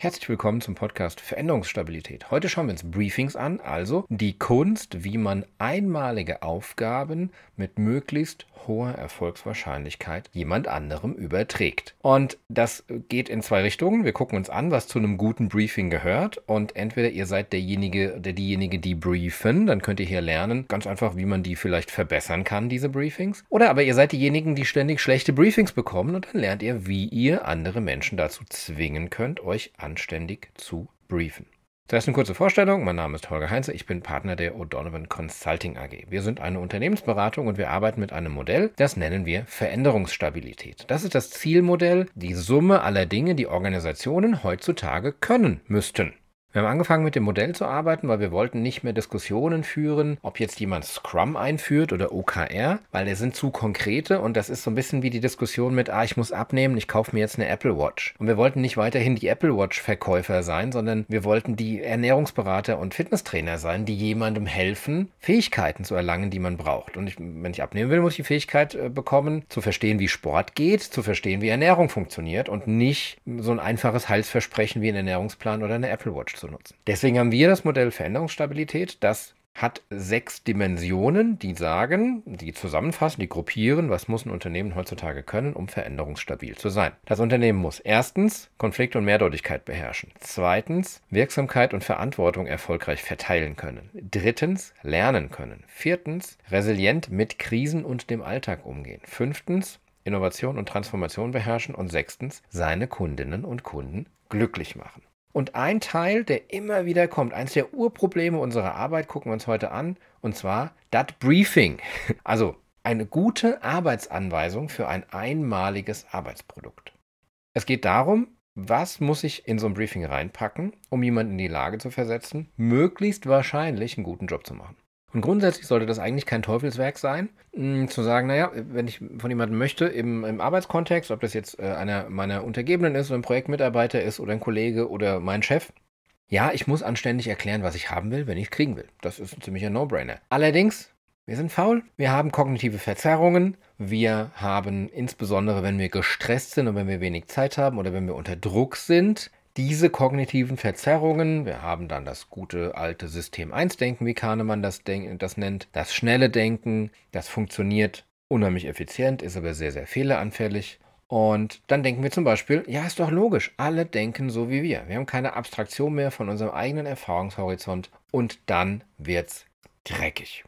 Herzlich willkommen zum Podcast Veränderungsstabilität. Heute schauen wir uns Briefings an, also die Kunst, wie man einmalige Aufgaben mit möglichst hoher Erfolgswahrscheinlichkeit jemand anderem überträgt. Und das geht in zwei Richtungen. Wir gucken uns an, was zu einem guten Briefing gehört und entweder ihr seid derjenige oder diejenige, die briefen, dann könnt ihr hier lernen, ganz einfach, wie man die vielleicht verbessern kann, diese Briefings. Oder aber ihr seid diejenigen, die ständig schlechte Briefings bekommen und dann lernt ihr, wie ihr andere Menschen dazu zwingen könnt, euch anständig zu briefen. Zuerst eine kurze Vorstellung. Mein Name ist Holger Heinze. Ich bin Partner der O'Donovan Consulting AG. Wir sind eine Unternehmensberatung und wir arbeiten mit einem Modell, das nennen wir Veränderungsstabilität. Das ist das Zielmodell, die Summe aller Dinge, die Organisationen heutzutage können müssten. Wir haben angefangen mit dem Modell zu arbeiten, weil wir wollten nicht mehr Diskussionen führen, ob jetzt jemand Scrum einführt oder OKR, weil der sind zu konkrete und das ist so ein bisschen wie die Diskussion mit, ah, ich muss abnehmen, ich kaufe mir jetzt eine Apple Watch. Und wir wollten nicht weiterhin die Apple Watch Verkäufer sein, sondern wir wollten die Ernährungsberater und Fitnesstrainer sein, die jemandem helfen, Fähigkeiten zu erlangen, die man braucht. Und ich, wenn ich abnehmen will, muss ich die Fähigkeit äh, bekommen, zu verstehen, wie Sport geht, zu verstehen, wie Ernährung funktioniert und nicht so ein einfaches Heilsversprechen wie ein Ernährungsplan oder eine Apple Watch zu nutzen. Deswegen haben wir das Modell Veränderungsstabilität, das hat sechs Dimensionen, die sagen, die zusammenfassen, die gruppieren, was muss ein Unternehmen heutzutage können, um veränderungsstabil zu sein. Das Unternehmen muss erstens Konflikt und Mehrdeutigkeit beherrschen, zweitens Wirksamkeit und Verantwortung erfolgreich verteilen können, drittens lernen können, viertens resilient mit Krisen und dem Alltag umgehen, fünftens Innovation und Transformation beherrschen und sechstens seine Kundinnen und Kunden glücklich machen. Und ein Teil, der immer wieder kommt, eines der Urprobleme unserer Arbeit, gucken wir uns heute an, und zwar das Briefing. Also eine gute Arbeitsanweisung für ein einmaliges Arbeitsprodukt. Es geht darum, was muss ich in so ein Briefing reinpacken, um jemanden in die Lage zu versetzen, möglichst wahrscheinlich einen guten Job zu machen. Und grundsätzlich sollte das eigentlich kein Teufelswerk sein, mh, hm, zu sagen, naja, wenn ich von jemandem möchte, im, im Arbeitskontext, ob das jetzt äh, einer meiner Untergebenen ist oder ein Projektmitarbeiter ist oder ein Kollege oder mein Chef, ja, ich muss anständig erklären, was ich haben will, wenn ich es kriegen will. Das ist ein ziemlicher No-Brainer. Allerdings, wir sind faul, wir haben kognitive Verzerrungen, wir haben insbesondere, wenn wir gestresst sind und wenn wir wenig Zeit haben oder wenn wir unter Druck sind, diese kognitiven Verzerrungen, wir haben dann das gute alte System 1-Denken, wie Kahnemann das, das nennt, das schnelle Denken, das funktioniert unheimlich effizient, ist aber sehr, sehr fehleranfällig. Und dann denken wir zum Beispiel, ja, ist doch logisch, alle denken so wie wir. Wir haben keine Abstraktion mehr von unserem eigenen Erfahrungshorizont und dann wird's dreckig.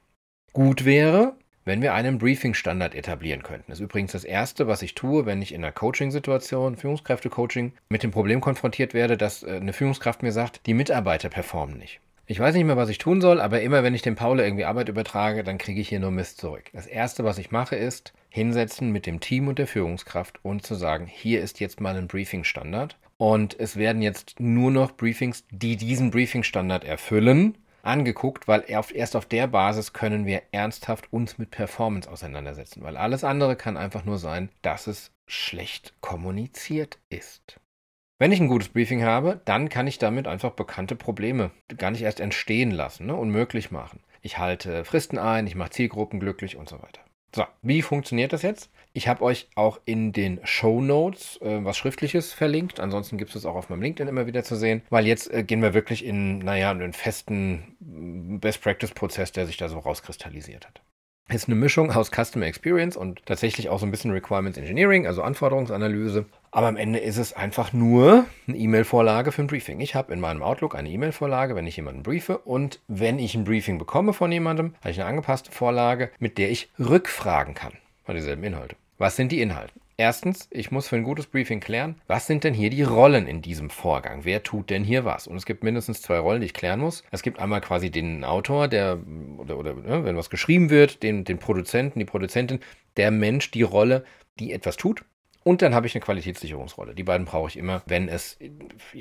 Gut wäre, wenn wir einen Briefing-Standard etablieren könnten. Das ist übrigens das Erste, was ich tue, wenn ich in einer Coaching-Situation, Führungskräfte-Coaching, mit dem Problem konfrontiert werde, dass äh, eine Führungskraft mir sagt, die Mitarbeiter performen nicht. Ich weiß nicht mehr, was ich tun soll, aber immer wenn ich dem Paul irgendwie Arbeit übertrage, dann kriege ich hier nur Mist zurück. Das Erste, was ich mache, ist hinsetzen mit dem Team und der Führungskraft und zu sagen, hier ist jetzt mal ein Briefing-Standard. Und es werden jetzt nur noch Briefings, die diesen Briefing-Standard erfüllen, angeguckt, weil erst auf der Basis können wir ernsthaft uns mit Performance auseinandersetzen, weil alles andere kann einfach nur sein, dass es schlecht kommuniziert ist. Wenn ich ein gutes Briefing habe, dann kann ich damit einfach bekannte Probleme gar nicht erst entstehen lassen, ne, unmöglich machen. Ich halte Fristen ein, ich mache Zielgruppen glücklich und so weiter. So, wie funktioniert das jetzt? Ich habe euch auch in den Show Notes äh, was Schriftliches verlinkt. Ansonsten gibt es es auch auf meinem LinkedIn immer wieder zu sehen, weil jetzt äh, gehen wir wirklich in, naja, einen festen Best Practice Prozess, der sich da so rauskristallisiert hat. Ist eine Mischung aus Customer Experience und tatsächlich auch so ein bisschen Requirements Engineering, also Anforderungsanalyse. Aber am Ende ist es einfach nur eine E-Mail-Vorlage für ein Briefing. Ich habe in meinem Outlook eine E-Mail-Vorlage, wenn ich jemanden briefe. Und wenn ich ein Briefing bekomme von jemandem, habe ich eine angepasste Vorlage, mit der ich rückfragen kann. Bei dieselben Inhalte. Was sind die Inhalte? Erstens, ich muss für ein gutes Briefing klären, was sind denn hier die Rollen in diesem Vorgang? Wer tut denn hier was? Und es gibt mindestens zwei Rollen, die ich klären muss. Es gibt einmal quasi den Autor, der, oder, oder ne, wenn was geschrieben wird, den, den Produzenten, die Produzentin, der Mensch, die Rolle, die etwas tut. Und dann habe ich eine Qualitätssicherungsrolle. Die beiden brauche ich immer, wenn es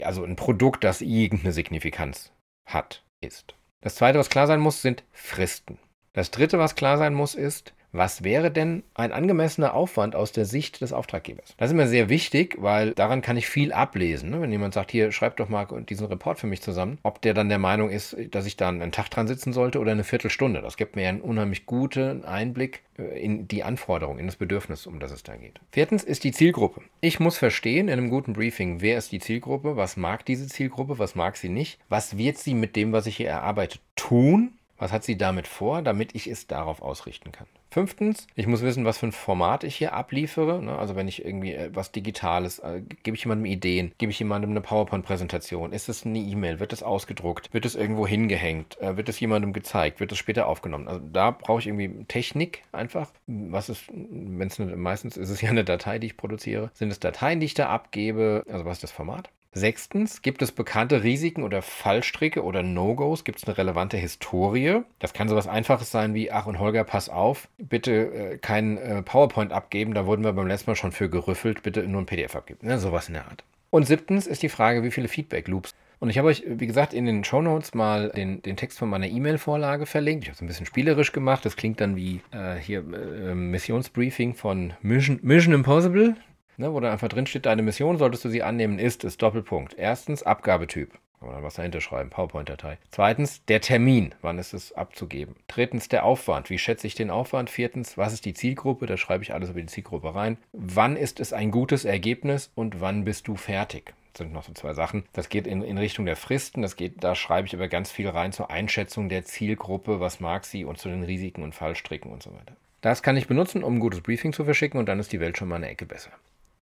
also ein Produkt, das irgendeine Signifikanz hat, ist. Das zweite, was klar sein muss, sind Fristen. Das dritte, was klar sein muss, ist, Was wäre denn ein angemessener Aufwand aus der Sicht des Auftraggebers? Das ist immer sehr wichtig, weil daran kann ich viel ablesen. Ne? Wenn jemand sagt, hier, schreib doch mal diesen Report für mich zusammen, ob der dann der Meinung ist, dass ich da einen Tag dran sitzen sollte oder eine Viertelstunde. Das gibt mir einen unheimlich guten Einblick äh, in die Anforderung, in das Bedürfnis, um das es da geht. Viertens ist die Zielgruppe. Ich muss verstehen in einem guten Briefing, wer ist die Zielgruppe, was mag diese Zielgruppe, was mag sie nicht, was wird sie mit dem, was ich hier erarbeite, tun, was hat sie damit vor, damit ich es darauf ausrichten kann. Fünftens, ich muss wissen, was für ein Format ich hier abliefere. Ne? Also wenn ich irgendwie äh, was Digitales, äh, gebe ich jemandem Ideen, gebe ich jemandem eine PowerPoint-Präsentation, ist es eine E-Mail, wird es ausgedruckt, wird es irgendwo hingehängt, äh, wird es jemandem gezeigt, wird es später aufgenommen. Also da brauche ich irgendwie Technik einfach. Was ist, wenn es meistens ist es ja eine Datei, die ich produziere, sind es Dateien, die ich da abgebe, also was ist das Format? Sechstens, gibt es bekannte Risiken oder Fallstricke oder No-Gos? Gibt es eine relevante Historie? Das kann sowas Einfaches sein wie, ach und Holger, pass auf, bitte äh, kein äh, PowerPoint abgeben, da wurden wir beim letzten Mal schon für gerüffelt, bitte nur ein PDF abgeben. Ne, sowas in der Art. Und siebtens ist die Frage, wie viele Feedback-Loops und ich habe euch, wie gesagt, in den Show Notes mal den, den Text von meiner E-Mail-Vorlage verlinkt. Ich habe es ein bisschen spielerisch gemacht. Das klingt dann wie äh, hier äh, Missionsbriefing von Mission, Mission Impossible ne, wo dann einfach drin steht, deine Mission, solltest du sie annehmen, ist, ist Doppelpunkt. Erstens, Abgabetyp. Kann man dann was dahinter schreiben, PowerPoint-Datei. Zweitens, der Termin, wann ist es abzugeben. Drittens, der Aufwand, wie schätze ich den Aufwand. Viertens, was ist die Zielgruppe, da schreibe ich alles über die Zielgruppe rein. Wann ist es ein gutes Ergebnis und wann bist du fertig? Das sind noch so zwei Sachen. Das geht in, in Richtung der Fristen, das geht, da schreibe ich aber ganz viel rein zur Einschätzung der Zielgruppe, was mag sie und zu den Risiken und Fallstricken und so weiter. Das kann ich benutzen, um ein gutes Briefing zu verschicken und dann ist die Welt schon mal eine Ecke besser.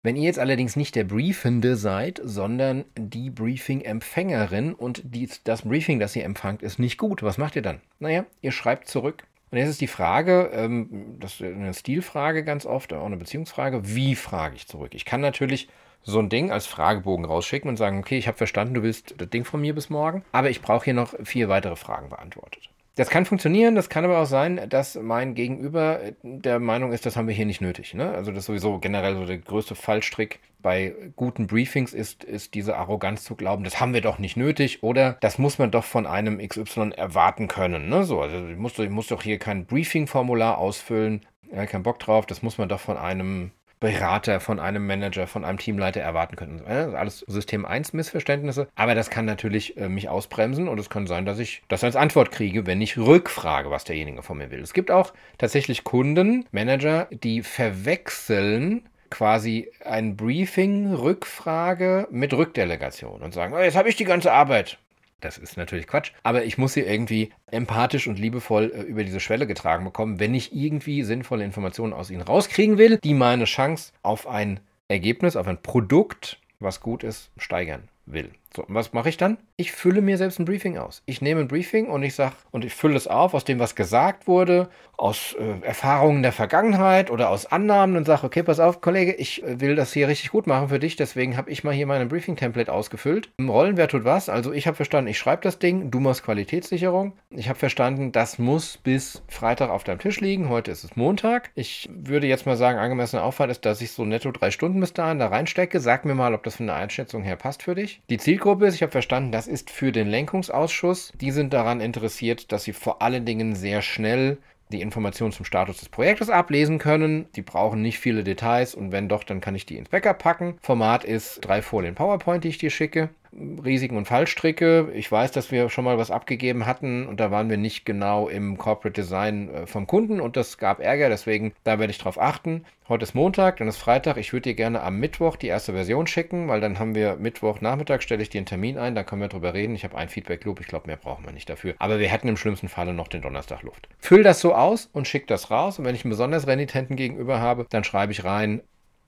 Wenn ihr jetzt allerdings nicht der Briefende seid, sondern die Briefing-Empfängerin und die, das Briefing, das ihr empfangt, ist nicht gut, was macht ihr dann? Naja, ihr schreibt zurück. Und jetzt ist die Frage, ähm, das ist eine Stilfrage ganz oft, auch eine Beziehungsfrage, wie frage ich zurück? Ich kann natürlich so ein Ding als Fragebogen rausschicken und sagen, okay, ich habe verstanden, du willst das Ding von mir bis morgen, aber ich brauche hier noch vier weitere Fragen beantwortet. Das kann funktionieren, das kann aber auch sein, dass mein Gegenüber der Meinung ist, das haben wir hier nicht nötig. Ne? Also das ist sowieso generell so der größte Fallstrick bei guten Briefings ist, ist diese Arroganz zu glauben, das haben wir doch nicht nötig oder das muss man doch von einem XY erwarten können. Ne? So, also ich muss, ich muss doch hier kein Briefing-Formular ausfüllen, ja, kein Bock drauf, das muss man doch von einem Berater, von einem Manager, von einem Teamleiter erwarten könnten. Das alles System 1 Missverständnisse, aber das kann natürlich äh, mich ausbremsen und es kann sein, dass ich das als Antwort kriege, wenn ich rückfrage, was derjenige von mir will. Es gibt auch tatsächlich Kunden, Manager, die verwechseln quasi ein Briefing, Rückfrage mit Rückdelegation und sagen, oh, jetzt habe ich die ganze Arbeit. Das ist natürlich Quatsch, aber ich muss sie irgendwie empathisch und liebevoll äh, über diese Schwelle getragen bekommen, wenn ich irgendwie sinnvolle Informationen aus ihnen rauskriegen will, die meine Chance auf ein Ergebnis, auf ein Produkt, was gut ist, steigern will. So, und was mache ich dann? Ich fülle mir selbst ein Briefing aus. Ich nehme ein Briefing und ich sage, und ich fülle es auf aus dem, was gesagt wurde, aus äh, Erfahrungen der Vergangenheit oder aus Annahmen und sage, okay, pass auf, Kollege, ich äh, will das hier richtig gut machen für dich, deswegen habe ich mal hier mein Briefing-Template ausgefüllt. Im Rollen, wer tut was? Also ich habe verstanden, ich schreibe das Ding, du machst Qualitätssicherung. Ich habe verstanden, das muss bis Freitag auf deinem Tisch liegen. Heute ist es Montag. Ich würde jetzt mal sagen, angemessener Aufwand ist, dass ich so netto drei Stunden bis dahin da reinstecke. Sag mir mal, ob das von der Einschätzung her passt für dich. Die Zielgruppe ist, ich habe verstanden, das ist für den Lenkungsausschuss. Die sind daran interessiert, dass sie vor allen Dingen sehr schnell die Informationen zum Status des Projektes ablesen können. Die brauchen nicht viele Details und wenn doch, dann kann ich die ins Backup packen. Format ist drei Folien PowerPoint, die ich dir schicke. Risiken und Fallstricke. Ich weiß, dass wir schon mal was abgegeben hatten und da waren wir nicht genau im Corporate Design äh, vom Kunden und das gab Ärger, deswegen da werde ich drauf achten. Heute ist Montag, dann ist Freitag. Ich würde dir gerne am Mittwoch die erste Version schicken, weil dann haben wir Mittwoch Nachmittag, stelle ich dir einen Termin ein, dann können wir drüber reden. Ich habe einen Feedback-Loop, ich glaube, mehr brauchen wir nicht dafür. Aber wir hätten im schlimmsten Falle noch den Donnerstag Luft. Füll das so aus und schick das raus und wenn ich einen besonders renitenten gegenüber habe, dann schreibe ich rein,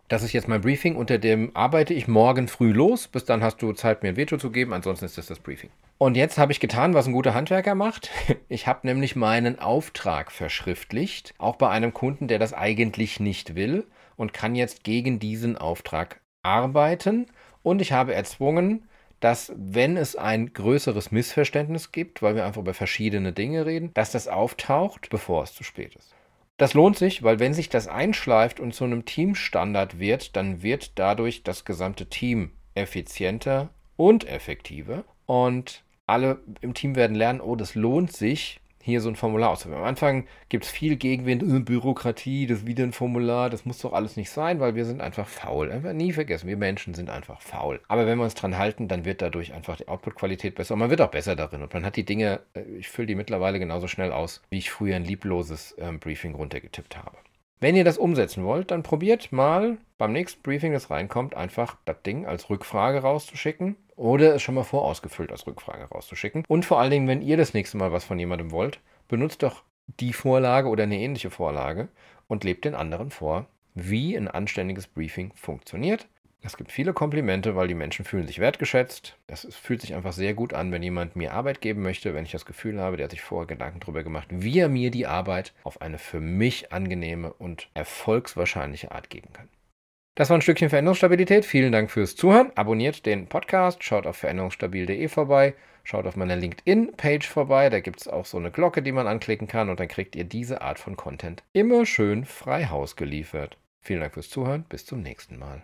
das ist jetzt mein Briefing, unter dem arbeite ich morgen früh los. Bis dann hast du Zeit, mir ein Veto zu geben, ansonsten ist das das Briefing. Und jetzt habe ich getan, was ein guter Handwerker macht. Ich habe nämlich meinen Auftrag verschriftlicht, auch bei einem Kunden, der das eigentlich nicht will und kann jetzt gegen diesen Auftrag arbeiten. Und ich habe erzwungen, dass wenn es ein größeres Missverständnis gibt, weil wir einfach über verschiedene Dinge reden, dass das auftaucht, bevor es zu spät ist. Das lohnt sich, weil wenn sich das einschleift und zu einem Teamstandard wird, dann wird dadurch das gesamte Team effizienter und effektiver. Und alle im Team werden lernen, oh, das lohnt sich, hier so ein Formular auszuführen. Am Anfang gibt es viel Gegenwind, äh, Bürokratie, das ist wieder ein Formular, das muss doch alles nicht sein, weil wir sind einfach faul. Einfach nie vergessen, wir Menschen sind einfach faul. Aber wenn wir uns dran halten, dann wird dadurch einfach die Output-Qualität besser und man wird auch besser darin. Und man hat die Dinge, äh, ich fülle die mittlerweile genauso schnell aus, wie ich früher ein liebloses ähm, Briefing runtergetippt habe. Wenn ihr das umsetzen wollt, dann probiert mal beim nächsten Briefing, das reinkommt, einfach das Ding als Rückfrage rauszuschicken oder es schon mal vorausgefüllt als Rückfrage rauszuschicken. Und vor allen Dingen, wenn ihr das nächste Mal was von jemandem wollt, benutzt doch die Vorlage oder eine ähnliche Vorlage und lebt den anderen vor, wie ein anständiges Briefing funktioniert. Es gibt viele Komplimente, weil die Menschen fühlen sich wertgeschätzt. Es fühlt sich einfach sehr gut an, wenn jemand mir Arbeit geben möchte, wenn ich das Gefühl habe, der hat sich vorher Gedanken darüber gemacht, wie er mir die Arbeit auf eine für mich angenehme und erfolgswahrscheinliche Art geben kann. Das war ein Stückchen Veränderungsstabilität. Vielen Dank fürs Zuhören. Abonniert den Podcast, schaut auf veränderungsstabil.de vorbei, schaut auf meiner LinkedIn-Page vorbei. Da gibt es auch so eine Glocke, die man anklicken kann und dann kriegt ihr diese Art von Content immer schön frei Haus geliefert. Vielen Dank fürs Zuhören. Bis zum nächsten Mal.